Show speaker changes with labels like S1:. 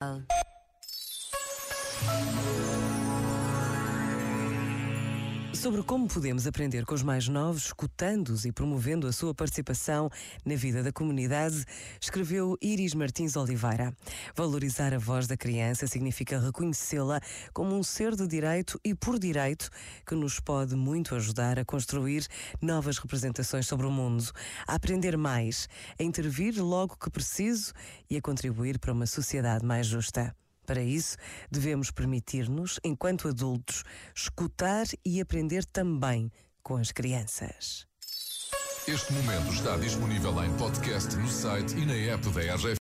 S1: Oh. Sobre como podemos aprender com os mais novos, escutando-os e promovendo a sua participação na vida da comunidade, escreveu Iris Martins Oliveira. Valorizar a voz da criança significa reconhecê-la como um ser de direito e por direito que nos pode muito ajudar a construir novas representações sobre o mundo, a aprender mais, a intervir logo que preciso e a contribuir para uma sociedade mais justa. Para isso, devemos permitir-nos, enquanto adultos, escutar e aprender também com as crianças.
S2: Este momento está disponível em podcast no site e na app da RGF.